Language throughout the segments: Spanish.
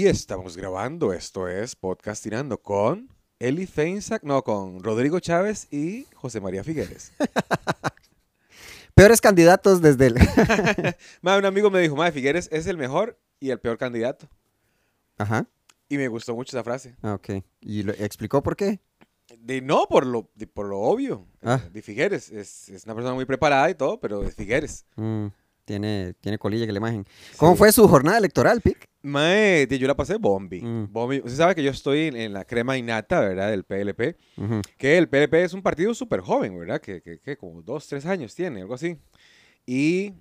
Y estamos grabando, esto es Podcast Tirando con Eli Feinsack, no, con Rodrigo Chávez y José María Figueres. Peores candidatos desde el... Mae, un amigo me dijo, Mae, Figueres es el mejor y el peor candidato. Ajá. Y me gustó mucho esa frase. Ah, ok. ¿Y lo explicó por qué? De, no, por lo, de- por lo obvio. Ah. Eh, De Figueres. Es, es una persona muy preparada y todo, pero es Figueres. Mm, tiene, tiene colilla que la imagen. ¿Cómo Sí. fue su jornada electoral, Pic? Mae, yo la pasé bombi. Mm. Bombi. Usted sabe que yo estoy en, en la crema innata, ¿verdad? Del PLP. Ujú. Que el PLP es un partido súper joven, ¿verdad? Que, que, que como dos, tres años tiene, algo así. Y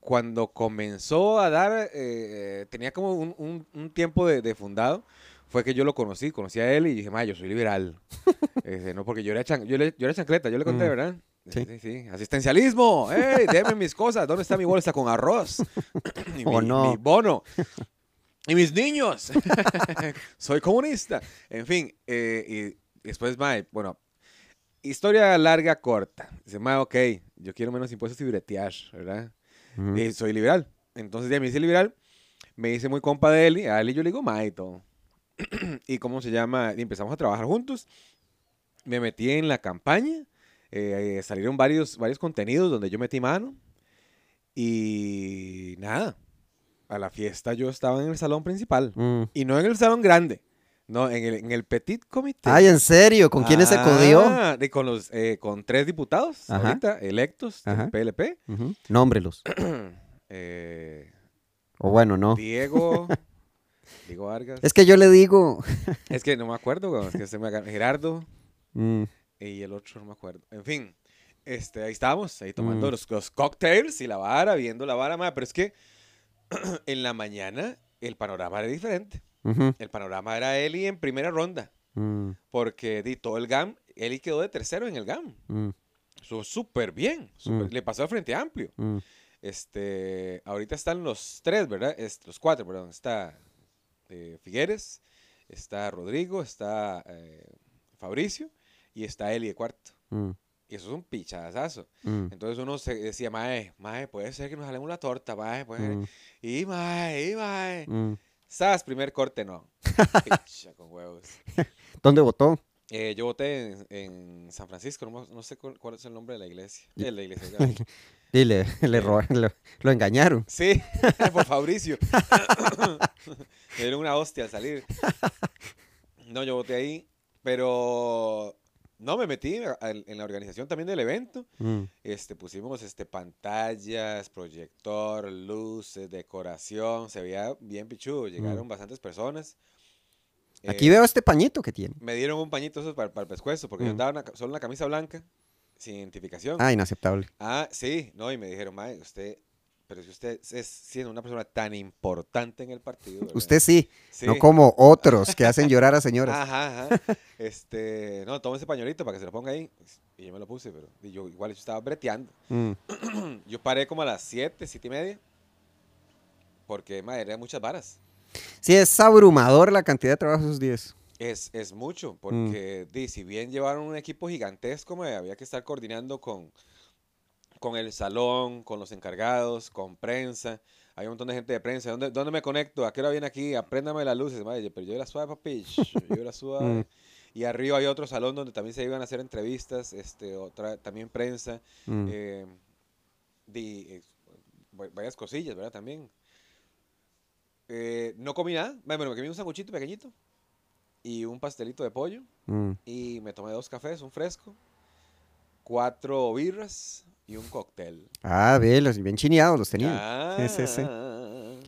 cuando comenzó a dar, eh, eh, tenía como un, un- un tiempo de, de fundado, fue que yo lo conocí, conocí a él y dije, ma, yo soy liberal. Este, no, porque yo era, chan- yo, le- yo era chancleta, yo le conté, Mm. ¿verdad? Sí. sí, sí. Asistencialismo, ¡ey! Deme mis cosas, ¿dónde está mi bolsa con arroz? y Oh, mi, no. mi bono. y mis niños. Soy comunista. En fin, eh, y después, mae, bueno, historia larga, corta. Dice, mae, ok, yo quiero menos impuestos y bretear, ¿verdad? Ujú. Y soy liberal. Entonces ya me hice liberal, me hice muy compa de Eli, a Eli yo le digo mae y todo. y cómo se llama, y empezamos a trabajar juntos. Me metí en la campaña, eh, eh, salieron varios, varios contenidos donde yo metí mano. Y nada, a la fiesta yo estaba en el salón principal. Mm. Y no en el salón grande, no, en el, en el petit comité. Ay, ¿en serio? ¿Con quiénes se codió? Ah, con, los, eh, con tres diputados Ajá. ahorita electos del Ajá. PLP. Ujú. Nómbrelos. Eh, O bueno, no. Diego. Diego Vargas. Es que yo le digo... Es que no me acuerdo, es que se me Gerardo Mm, y el otro no me acuerdo. En fin, este, ahí estábamos, ahí tomando Mm. los, los cocktails y la vara, viendo la vara, ma, pero es que en la mañana el panorama era diferente. ujú, El panorama era Eli en primera ronda, mm, porque di todo el GAM, Eli quedó de tercero en el GAM. mm, súper bien, súper- Mm. le pasó al Frente Amplio. mm. Este, ahorita están los tres, ¿verdad? Es- los cuatro, perdón. Está eh, Figueres, está Rodrigo, está eh, Fabricio y está Eli de cuarto. Mm, Y eso es un pichazazo. mm, Entonces uno se decía, mae, mae, puede ser que nos jalemos la torta, mae, puede ser". mm, Y mae, y mae. Sas, primer corte, no. Picha con huevos. ¿Dónde votó? Eh, yo voté en, en San Francisco, no, sé cuál, es el nombre de la iglesia. Eh, la iglesia. ya. Dile, le Eh. robaron, lo, lo engañaron. Sí, por Fabricio. Me dieron una hostia al salir. No, yo voté ahí, pero no me metí en la organización también del evento. Mm, Este, pusimos este, pantallas, proyector, luces, decoración. Se veía bien pichudo. Llegaron bastantes personas. Aquí Eh, veo este pañito que tiene. Me dieron un pañito esos para, para el pescuezo, porque yo Mm. andaba una ca- solo una camisa blanca, sin identificación. Ah, inaceptable. Ah, sí, no, y me dijeron, mae, usted, pero si usted es siendo una persona tan importante en el partido. ¿verdad?". Usted sí, Sí. no como otros que hacen llorar a señoras. Ajá, ajá. Este, no, tome ese pañuelito para que se lo ponga ahí. Y yo me lo puse, pero y yo igual yo estaba breteando. Mm, Yo paré como a las 7, 7 y media. Porque, madre, eran muchas varas. Sí, es abrumador la cantidad de trabajo esos días. Es, es Mm. mucho, porque di, si bien llevaron un equipo gigantesco, mae, había que estar coordinando con, con el salón, con los encargados, con prensa. Hay un montón de gente de prensa. ¿Dónde, dónde me conecto? ¿A qué hora viene aquí? Apréndame las luces. Madre, pero yo era suave, papi. Yo era suave. Mm. Y arriba hay otro salón donde también se iban a hacer entrevistas, este, otra, también prensa. Mm. eh, eh, va- varias cosillas, ¿verdad? También. Eh, no comí nada. Bueno, me comí un sanguchito pequeñito y un pastelito de pollo. Mm. Y me tomé dos cafés, un fresco, cuatro birras y un cóctel. Ah, ve, los bien chineados los tenían. Ah, Sí, sí, sí.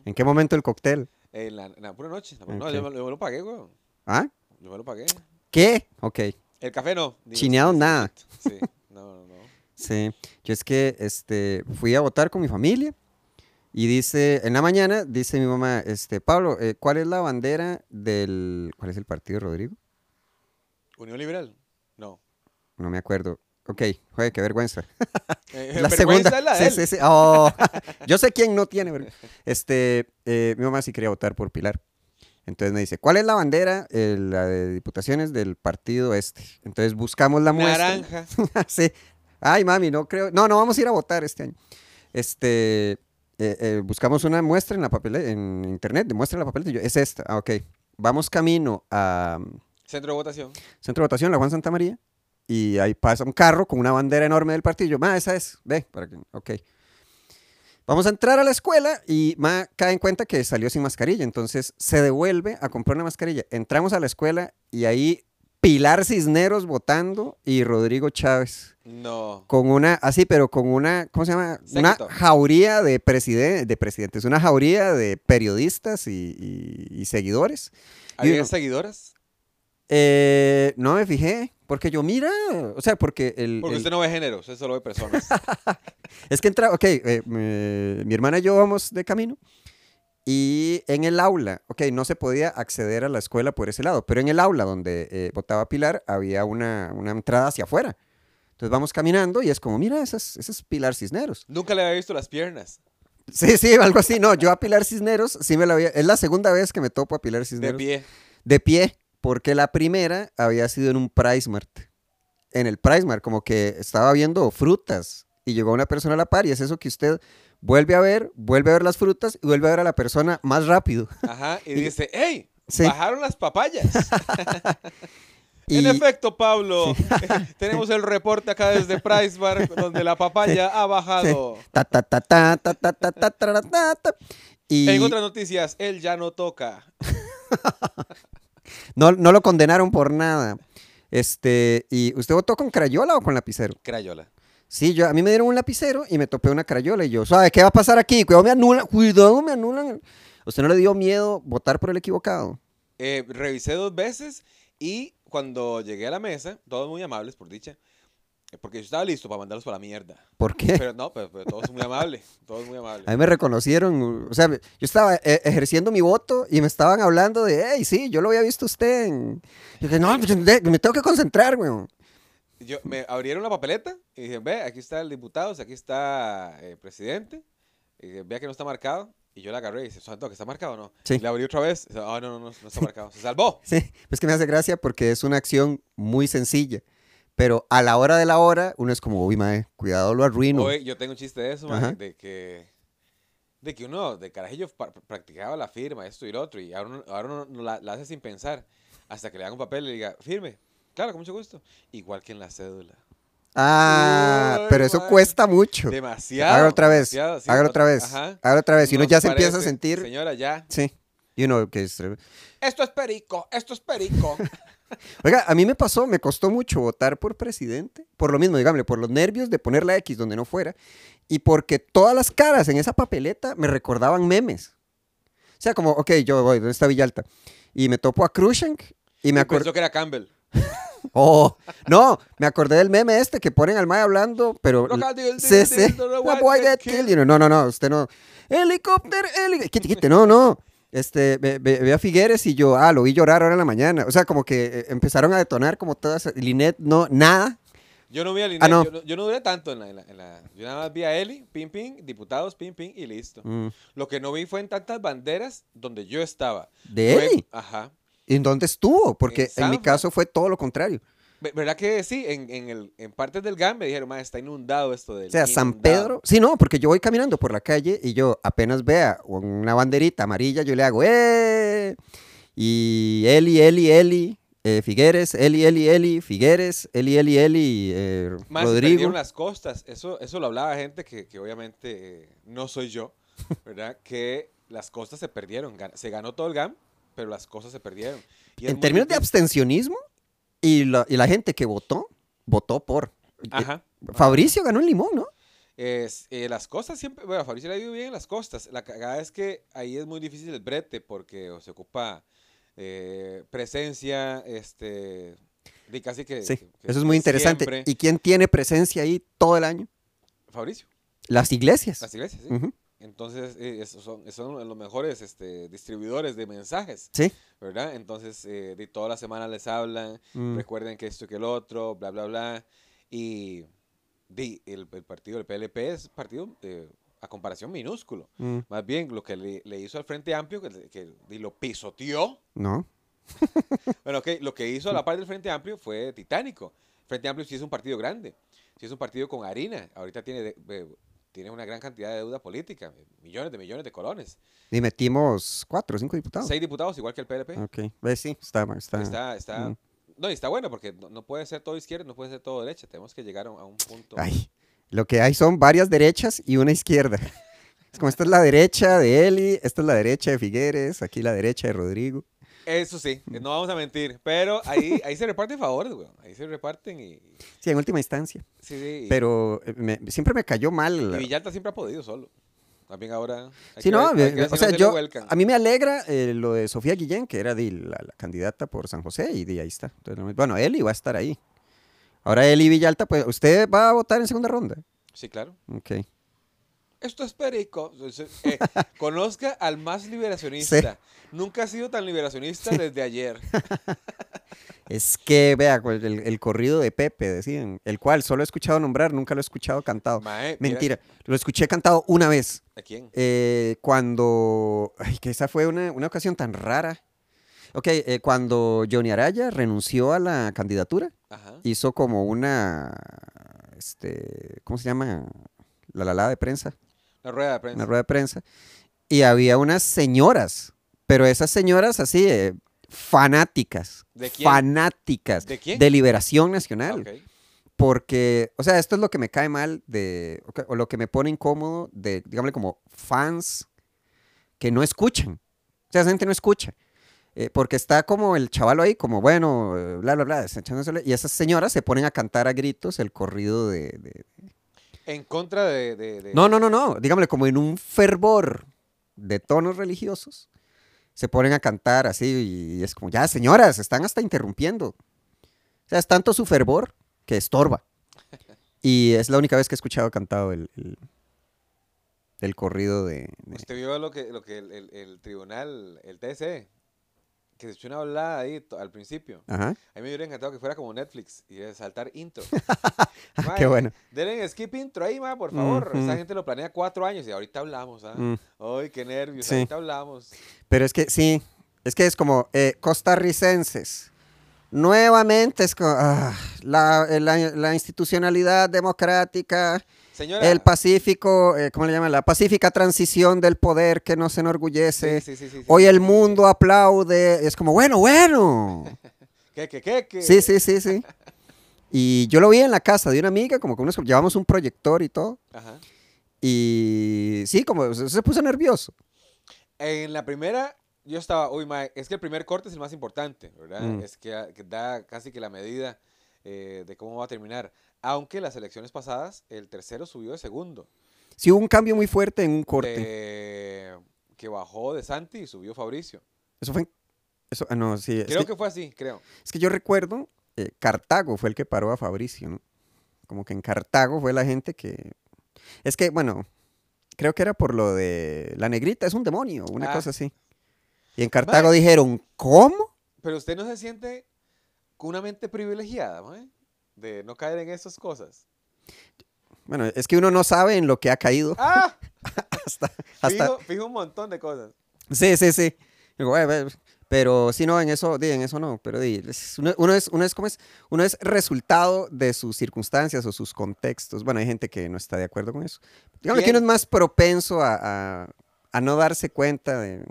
¿En qué momento el cóctel? En la, en la pura noche. No, yo, me- yo me lo pagué, weón. ¿Ah? Yo me lo pagué. ¿Qué? Ok. El café no. Chineado nada. Sí, no, no, no. Sí. Yo es que este, fui a votar con mi familia y dice, en la mañana, dice mi mamá, este, Pablo, eh, ¿cuál es la bandera del... ¿Cuál es el partido, Rodrigo? Unión Liberal. No. No me acuerdo. Ok, joder, qué vergüenza. Eh, La vergüenza segunda. la sí, sí, sí. Oh, yo sé quién no tiene. vergü- Este, eh, mi mamá sí quería votar por Pilar. Entonces me dice, ¿cuál es la bandera? Eh, la de diputaciones del partido este. Entonces buscamos la muestra. Naranja. sí. Ay, mami, no creo. No, no vamos a ir a votar este año. Este, buscamos una muestra en la papeleta, en internet, de muestra en la papeleta. y yo, es esta. Ah, ok. Vamos camino a mm, Centro de votación. Centro de Votación, la Juan Santa María. Y ahí pasa un carro con una bandera enorme del partido. Yo, Ma, esa es. Ve, para que. Ok. Vamos a entrar a la escuela y Ma cae en cuenta que salió sin mascarilla. Entonces se devuelve a comprar una mascarilla. Entramos a la escuela y ahí Pilar Cisneros votando y Rodrigo Chávez. No. Con una, así, pero con una, ¿cómo se llama? Una jauría de, preside- de presidentes, una jauría de periodistas y, y- y seguidores. ¿Había uno, seguidoras? Eh, no me fijé, porque yo, mira, o sea, porque el... Porque el- usted no ve género, usted solo ve personas. Es que entra, ok, eh, mi hermana y yo vamos de camino y en el aula, ok, no se podía acceder a la escuela por ese lado, pero en el aula donde eh, votaba Pilar había una, una entrada hacia afuera. Entonces vamos caminando y es como, mira, ese es, ese es Pilar Cisneros. Nunca le había visto las piernas. Sí, sí, algo así. No, yo a Pilar Cisneros sí me la había... Es la segunda vez que me topo a Pilar De Cisneros. pie. De pie, porque la primera había sido en un Price Mart. En el Price Mart, como que estaba viendo frutas y llegó una persona a la par y es eso que usted vuelve a ver, vuelve a ver las frutas y vuelve a ver a la persona más rápido. Ajá, y, dice, hey, sí. bajaron las papayas. En efecto, Pablo, tenemos el reporte acá desde Price Bar, donde la papaya ha bajado. En otras noticias, él ya no toca no, no lo condenaron por nada. Este, ¿y usted votó con crayola o con lapicero? Crayola. Sí, yo, a mí me dieron un lapicero y me topé una crayola y yo, ¿sabe qué va a pasar aquí? Cuidado, me anulan, cuidado, me anulan. ¿Usted no le dio miedo votar por el equivocado? Eh, revisé dos veces y cuando llegué a la mesa, todos muy amables, por dicha, porque yo estaba listo para mandarlos para la mierda. ¿Por qué? Pero no, pero, pero todos muy amables, todos muy amables. A mí me reconocieron, o sea, yo estaba eh, ejerciendo mi voto y me estaban hablando de, hey, sí, yo lo había visto usted en... Yo dije, no, pues, me tengo que concentrar, weón. Yo, me abrieron la papeleta y dije, ve, aquí está el diputado, aquí está el presidente, y dije, vea que no está marcado. Y yo la agarré y dice, ¿santo que está marcado o no? Sí. Y la abrí otra vez. Ah, no, no, no, no está marcado. Se salvó. Sí, pues que me hace gracia porque es una acción muy sencilla, pero a la hora de la hora uno es como, uy, mae, cuidado, lo arruino. Hoy yo tengo un chiste de eso, Ajá. de que de que uno de carajillo practicaba la firma, esto y lo otro, y ahora uno, ahora uno no la, la hace sin pensar, hasta que le hagan un papel y le diga, firme, claro, con mucho gusto, igual que en la cédula. Ah, Ay, pero eso mae. cuesta mucho. Demasiado. Hágalo otra vez, sí, hágalo ot- otra vez, ajá. hágalo otra vez. Y uno Nos ya se empieza a sentir, Señora, ya. sí, y uno que es... Esto es perico, esto es perico. Oiga, a mí me pasó, me costó mucho votar por presidente, por lo mismo, dígame, por los nervios de poner la X donde no fuera, y porque todas las caras en esa papeleta me recordaban memes. O sea, como, ok, yo voy, ¿dónde está Villalta? Y me topo a Krushank y me. Pensó que era Campbell. Oh, no, me acordé del meme este que ponen al mae hablando, pero... No, no, no, usted no. Helicóptero, helicóptero. Quite, quite, no, no. Este, ve, ve- ve a Figueres y yo, ah, lo vi llorar ahora en la mañana. O sea, como que eh, empezaron a detonar como todas. Linet, no, nada. Yo no vi a Linet, Ah, no. yo, no, yo no duré tanto en la, en, la, en la- Yo nada más vi a Eli, ping, ping, diputados, ping, ping, y listo. Mm. Lo que no vi fue en tantas banderas donde yo estaba. ¿De Eli? Ajá. ¿En dónde estuvo? Porque En en mi caso fue todo lo contrario. Ve- ¿Verdad que sí? En, en, el, en partes del GAM me dijeron, más está inundado esto del O sea, San inundado". Pedro. Sí, no, porque yo voy caminando por la calle y yo apenas vea una banderita amarilla, yo le hago ¡eh! Y Eli, Eli, Eli, eh, Figueres, Eli, Eli, Eli, Figueres, Eli, Eli, Eli, eh, Más Rodrigo. perdieron las costas. Eso, eso lo hablaba gente que, que obviamente eh, no soy yo, ¿verdad? que las costas se perdieron. Se ganó todo el GAM, pero las costas se perdieron. Y En términos de abstencionismo, y la, y la gente que votó, votó por. Ajá. Eh, Fabricio ganó en Limón, ¿no? Es, eh, las costas siempre, bueno, Fabricio le ha ido bien en las costas. La cagada es que ahí es muy difícil el brete porque se ocupa eh, presencia, este, de casi que... Sí, que- que- eso es muy interesante. siempre- ¿Y quién tiene presencia ahí todo el año? Fabricio, Las iglesias. las iglesias, sí. Ujú, Entonces, eh, esos son, son los mejores este, distribuidores de mensajes, Sí. ¿verdad? Entonces, eh, de toda la semana les hablan, Mm. recuerden que esto y que el otro, bla, bla, bla. Y el, el partido del PLP es partido eh, a comparación minúsculo. Mm, Más bien, lo que le, le hizo al Frente Amplio, que, que di, lo pisoteó. No. Bueno, ok, lo que hizo a la par del Frente Amplio fue titánico. Frente Amplio sí es un partido grande, sí es un partido con harina. Ahorita tiene de- de- tiene una gran cantidad de deuda política, millones de millones de colones. Y metimos cuatro cinco diputados. Seis diputados, igual que el PLP. Ok, pues sí, está, está, Está, está, mm. no, y está bueno porque no, no puede ser todo izquierda, no puede ser todo derecha. Tenemos que llegar a un, a un punto. Ay, lo que hay son varias derechas y una izquierda. Es como esta es la derecha de Eli, esta es la derecha de Figueres, aquí la derecha de Rodrigo. Eso sí, no vamos a mentir. Pero ahí, ahí se reparten favores, güey. Ahí se reparten y. Sí, en última instancia. Sí, sí. Pero eh, me- siempre me cayó mal. y la- Villalta siempre ha podido solo. También ahora. Sí, no, ver- ver o si sea, no se le yo, a mí me alegra eh, lo de Sofía Guillén, que era la, la candidata por San José, y di, ahí está. Entonces, bueno, Eli va a estar ahí. Ahora Eli Villalta, pues, ¿usted va a votar en segunda ronda? Sí, claro. Ok. Esto es perico. Entonces, eh, conozca al más liberacionista. Nunca ha sido tan liberacionista desde ayer. Es que, vea, el, el corrido de Pepe, decían, el cual solo he escuchado nombrar, nunca lo he escuchado cantado. Mae, mira- Mentira, lo escuché cantado una vez, ¿A quién? eh, cuando, ay, que esa fue una, una ocasión tan rara. Ok, eh, cuando Johnny Araya renunció a la candidatura, Ajá. hizo como una, este, ¿cómo se llama? La lalada de prensa, La rueda de prensa. una rueda de prensa, y había unas señoras, pero esas señoras así, eh, fanáticas, ¿De quién? fanáticas ¿De quién? de Liberación Nacional, Ok. porque, o sea, esto es lo que me cae mal de, o lo que me pone incómodo de, digámosle, como fans que no escuchan, o sea, esa gente no escucha. eh, porque está como el chavalo ahí, como bueno, eh, bla, bla, bla, y esas señoras se ponen a cantar a gritos el corrido de, de- En contra de. de- de- No, no, no, no. Dígame, como en un fervor de tonos religiosos, se ponen a cantar así y es como, ya, señoras, están hasta interrumpiendo. O sea, es tanto su fervor que estorba. Y es la única vez que he escuchado cantado el, el, el corrido de... de- Usted vio lo que, lo que el, el- el tribunal, el TSE, que se echó una hablada ahí al principio. Ajá. A mí me hubiera encantado que fuera como Netflix y saltar intro. Ah, qué bueno. Denle skip intro ahí, ma, por favor. Ujú. Esa gente lo planea cuatro años y ahorita hablamos, ¿ah? Mm. Ay, qué nervios, Sí. ahorita hablamos. Pero es que sí, es que es como eh, costarricenses. Nuevamente es como ah, la, la- la institucionalidad democrática, Señora. el pacífico, eh, ¿cómo le llaman? La pacífica transición del poder que nos enorgullece. Sí, sí, sí, sí, sí. Hoy el mundo aplaude. Es como, bueno, bueno. ¿Qué, qué, qué, qué? Sí, sí, sí, sí. Y yo lo vi en la casa de una amiga, como que unos, llevamos un proyector y todo. Ajá. Y sí, como se, se puso nervioso. En la primera, yo estaba, uy, ma, es que el primer corte es el más importante, ¿verdad? Mm. Es que, ah, que da casi que la medida eh, de cómo va a terminar. Aunque las elecciones pasadas, el tercero subió de segundo. Sí hubo un cambio muy fuerte en un corte. de- que bajó de Santi y subió Fabricio. Eso fue... Eso, ah, no, sí. es Creo que- que fue así, creo. Es que yo recuerdo, eh, Cartago fue el que paró a Fabricio, ¿no? Como que en Cartago fue la gente que... Es que, bueno, creo que era por lo de la negrita, es un demonio, una Ah. cosa así. Y en Cartago dijeron, ¿cómo? Pero usted no se siente con una mente privilegiada, mae? De no caer en esas cosas. Bueno, es que uno no sabe en lo que ha caído ¡Ah! hasta... hasta Fijo, fijo un montón de cosas. Sí, sí, sí. Pero sí, no, en eso, en eso no. Pero uno, es, uno es, ¿cómo es? Uno es resultado de sus circunstancias o sus contextos. Bueno, hay gente que no está de acuerdo con eso. Digamos que ¿Quién? uno es más propenso a, a- a no darse cuenta de...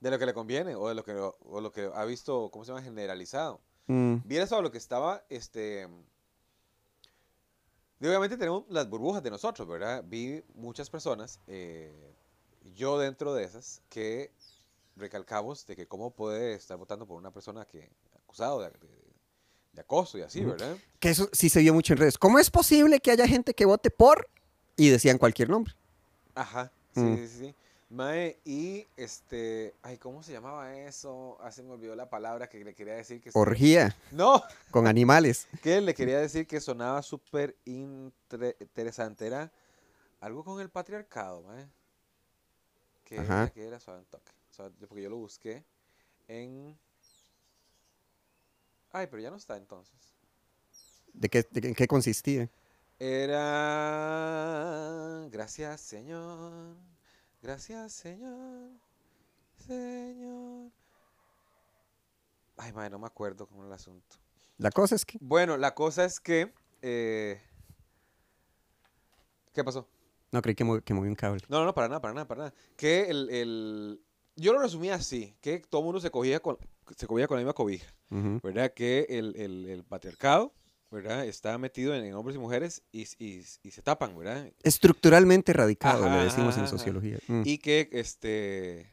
De lo que le conviene o de lo que, o lo que ha visto, ¿cómo se llama? Generalizado. mm, Vieras a lo que estaba, este... y obviamente tenemos las burbujas de nosotros, ¿verdad? Vi muchas personas, eh, yo dentro de esas, que recalcamos de que cómo puede estar votando por una persona que acusado de, de- de acoso y así. ¿verdad? que eso sí se vio mucho en redes. ¿Cómo es posible que haya gente que vote por y decían cualquier nombre? Ajá, sí, Mm. sí, sí. Mae, y este, ay, ¿cómo se llamaba eso? Ah, se me olvidó la palabra que le quería decir que... Orgía No, con animales. que le quería decir que sonaba súper interesante. Era algo con el patriarcado, mae. Que Ajá. era, que era suave un toque. Suave- porque yo lo busqué en... Ay, pero ya no está entonces. ¿De qué, de en qué consistía? Era... Gracias, Señor. Gracias, Señor. Señor. Ay, madre, no me acuerdo cómo era el asunto. La cosa es que... Bueno, la cosa es que... eh, ¿Qué pasó? No, creí que, mo- que moví un cable. No, no, no, para nada, para nada, para nada. Que el, el- yo lo resumía así, que todo el mundo se cogía con, se cogía con la misma cobija. ¿verdad? Que el, el- el patriarcado, ¿verdad? Está metido en, en hombres y mujeres y, y- y se tapan, ¿verdad? Estructuralmente radicado, Ajá, le decimos ajá, en sociología. Mm. Y que, este,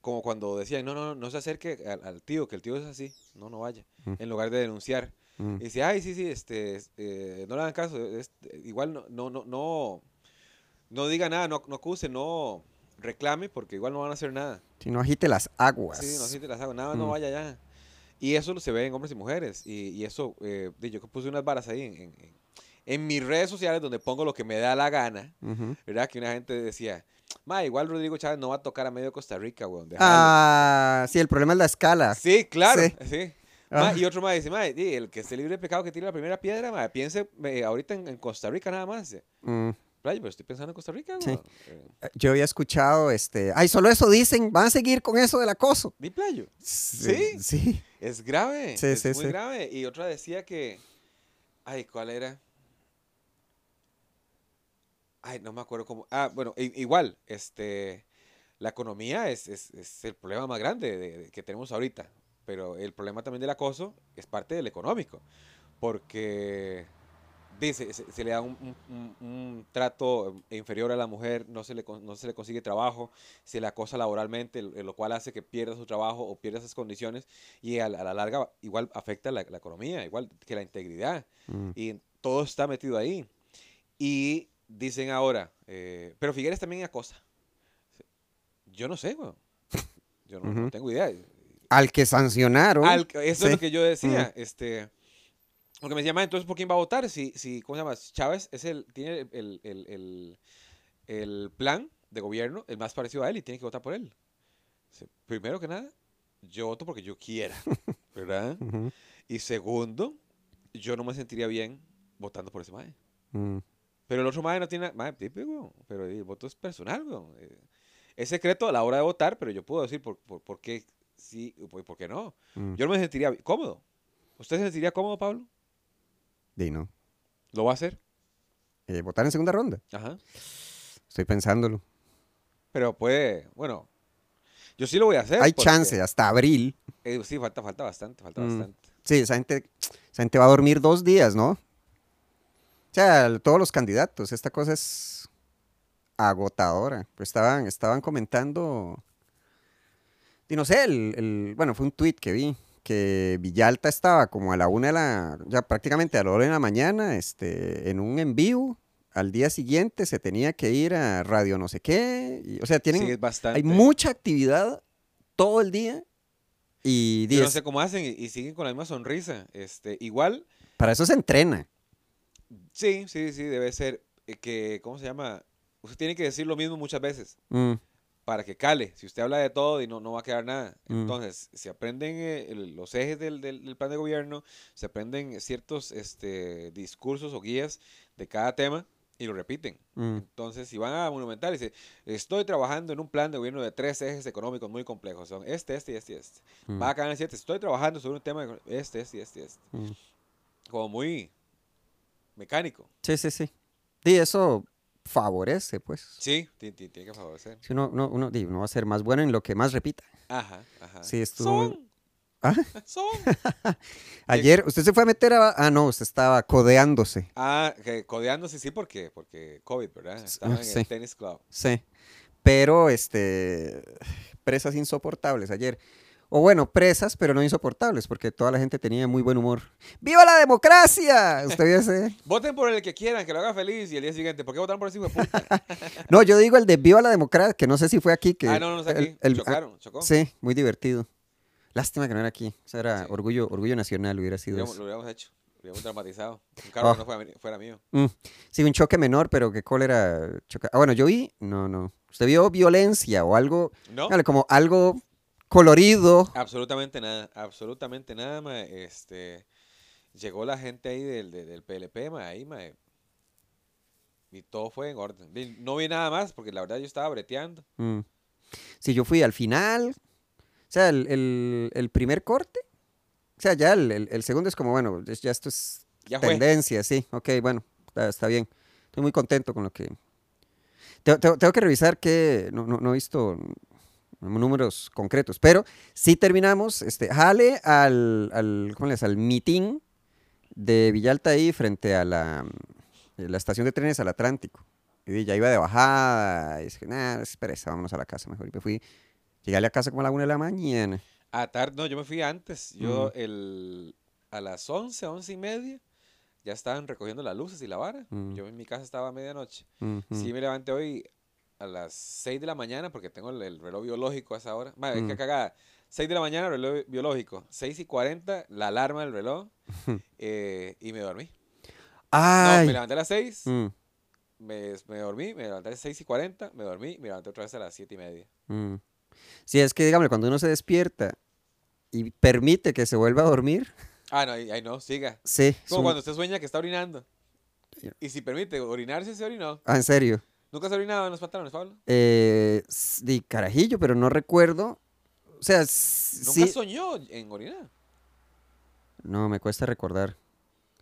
como cuando decían, no, no, no se acerque al, al tío, que el tío es así, no, no vaya, Mm. en lugar de denunciar. Mm. Y dice, ay, sí, sí, este, eh, no le hagan caso, es- igual no, no, no, no, no diga nada, no, no acuse, no reclame, porque igual no van a hacer nada. Si no agite las aguas. Sí, no, sí te las hago, nada, no Mm. vaya ya. Y eso se ve en hombres y mujeres. Y, y eso, eh, yo que puse unas varas ahí en, en- mis redes sociales donde pongo lo que me da la gana. ¿verdad? Que una gente decía, ma, igual Rodrigo Chávez no va a tocar a medio Costa Rica, weón. déjalo". Ah, sí, el problema es la escala. Sí, claro, sí. sí. Ah. Ma, y otro más dice, ma, el que esté libre de pecado que tire la primera piedra, ma, piense eh, ahorita en, en Costa Rica nada más. Dice, Mm. Playa, pero estoy pensando en Costa Rica, Sí. weón. Eh, Yo había escuchado, este, ay, solo eso dicen, van a seguir con eso del acoso. Di playo. Sí. Sí. Es grave. Sí, es sí, muy sí. grave. Y otra decía que. Ay, ¿cuál era? Ay, no me acuerdo cómo. Ah, bueno, igual, este. La economía es, es- es el problema más grande de- de- que tenemos ahorita. Pero el problema también del acoso es parte del económico. Porque dice, se, se le da un, un- un- un trato inferior a la mujer, no se, le, no se le consigue trabajo, se le acosa laboralmente, lo cual hace que pierda su trabajo o pierda esas condiciones y a, la a la larga igual afecta la, la economía, igual que la integridad. Mm. Y todo está metido ahí. Y dicen ahora, eh, pero Figueres también acosa. Yo no sé, weón. Yo no, tengo idea. Al que sancionaron. Al- eso es lo que yo decía. Este, porque me decía, "Ma, entonces, ¿por quién va a votar? Si, si ¿cómo se llama? Chávez es el, tiene el, el- el- el plan de gobierno, el más parecido a él, y tiene que votar por él. Primero que nada, yo voto porque yo quiera, ¿verdad? Ujú. Y segundo, yo no me sentiría bien votando por ese mae. Mm. Pero el otro mae no tiene nada, pero el voto es personal, weón. Eh, Es secreto a la hora de votar, pero yo puedo decir por, por, por qué sí y por, por qué no. Mm. Yo no me sentiría cómodo. ¿Usted se sentiría cómodo, Pablo? Di, no. ¿Lo va a hacer? Eh, votar en segunda ronda. Ajá. Estoy pensándolo. Pero puede, bueno, yo sí lo voy a hacer. Hay chance, hasta abril. eh, sí, falta, falta bastante, falta Mm. bastante. Sí, esa gente, esa gente va a dormir dos días, ¿no? O sea, todos los candidatos, esta cosa es agotadora. Pues estaban, estaban comentando, y no sé, el, el- bueno, fue un tweet que vi, que Villalta estaba como a la una de la, ya prácticamente a la hora de la mañana, este, en un en vivo. Al día siguiente se tenía que ir a radio no sé qué. y, o sea, tienen, sí, es bastante. hay mucha actividad todo el día. Y Yo no sé cómo hacen y, y siguen con la misma sonrisa. Este, igual, para eso se entrena. sí, sí, sí, debe ser eh, que, ¿cómo se llama? Usted tiene que decir lo mismo muchas veces Mm. Para que cale. Si usted habla de todo y no, no va a quedar nada. Mm. Entonces, se aprenden eh, los ejes del, del- del plan de gobierno, se aprenden ciertos este, discursos o guías de cada tema y lo repiten. Mm. Entonces, si van a Monumental y dicen, estoy trabajando en un plan de gobierno de tres ejes económicos muy complejos, son este, este y este y este. Mm. Va a Canal 7, estoy trabajando sobre un tema de este, este y este y este. Mm. Como muy mecánico. Sí, sí, sí. Y eso favorece, pues. Sí, ti- ti- tiene que favorecer. Si uno, uno, uno, di, uno va a ser más bueno en lo que más repita. Ajá, ajá. Sí, estuvo Son. ¿Ah? Son. Ayer, usted se fue a meter a... Ah, no, usted estaba codeándose. Ah, que codeándose sí, porque, porque COVID, ¿verdad? Estaba en sí. el tenis club. Sí. Pero, este... Presas insoportables ayer. O bueno, presas, pero no insoportables, porque toda la gente tenía muy buen humor. ¡Viva la democracia! ¿Usted vio ese? Voten por el que quieran, que lo haga feliz y el día siguiente, ¿por qué votaron por ese hijo de puta? No, yo digo el de Viva la democracia, que no sé si fue aquí. Que ah, no, no, no el- aquí. el- ah, Chocaron, chocó. Sí, muy divertido. Lástima que no era aquí. Eso era Sí. orgullo, orgullo nacional, hubiera Lo sido hubiéramos, eso. lo hubiéramos hecho. Lo hubiéramos dramatizado. Un carro Ah. que no fuera, fuera mío. Mm, Sí, un choque menor, pero que cólera. Ah, bueno, yo vi, no, no. ¿Usted vio violencia o algo, ¿No? Dale, como algo colorido? Absolutamente nada, absolutamente nada, ma, Este, llegó la gente ahí del, del, PLP, ma, ahí, ma, y todo fue en orden. No vi nada más porque la verdad yo estaba breteando. Mm. Sí, yo fui al final, o sea, el, el- el primer corte, o sea, ya el, el- segundo es como, bueno, ya esto es Ya tendencia, sí, ok, bueno, está, está bien. Estoy muy contento con lo que, Te- te- Tengo, que revisar que no, no- no he visto números concretos, pero sí terminamos, este, jale al, al, ¿cómo le dice? al meeting de Villalta ahí frente a la, eh, la estación de trenes al Atlántico. Y ya iba de bajada, y dije, nada, espérese, vámonos a la casa mejor. Y me fui, llegué a la casa como a la una de la mañana. A tarde, no, yo me fui antes. Yo el, a las 11, 11 y media, ya estaban recogiendo las luces y la vara. Mm. Yo en mi casa estaba a medianoche. Ujú. Sí, me levanté hoy a las 6 de la mañana porque tengo el, el reloj biológico a esa hora. Madre, Mm. qué cagada. 6 de la mañana, reloj biológico. 6 y 40, la alarma del reloj. eh, y me dormí. No, ¡Ay! me levanté a las 6, Mm, me, me dormí, me levanté a las 6 y 40, me dormí, me levanté otra vez a las 7 y media. mm. Sí, es que, dígame, cuando uno se despierta y permite que se vuelva a dormir, Ah, no, ahí, no, siga. sí. es Como un- cuando usted sueña que está orinando. Y si permite orinarse, se orinó. Ah, en serio. ¿Nunca se ha orinado en los pantalones, Pablo? Eh, di carajillo, pero no recuerdo. O sea, ¿Nunca sí. soñó en orinar? No, me cuesta recordar.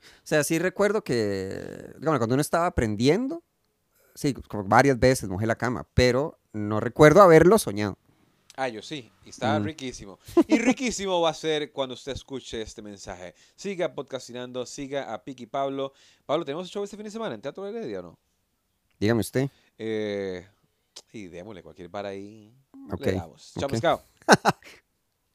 O sea, sí recuerdo que, digamos, cuando uno estaba aprendiendo, sí, como varias veces mojé la cama, pero no recuerdo haberlo soñado. Ah, yo sí. Y estaba Mm. riquísimo. Y riquísimo va a ser cuando usted escuche este mensaje. Siga podcastinando, siga a Piki Pablo. Pablo, ¿tenemos show este fin de semana en Teatro de Heredia o no? Dígame usted. Eh, y démosle cualquier bar ahí. Ok, Le damos. Chao, ok. pescado.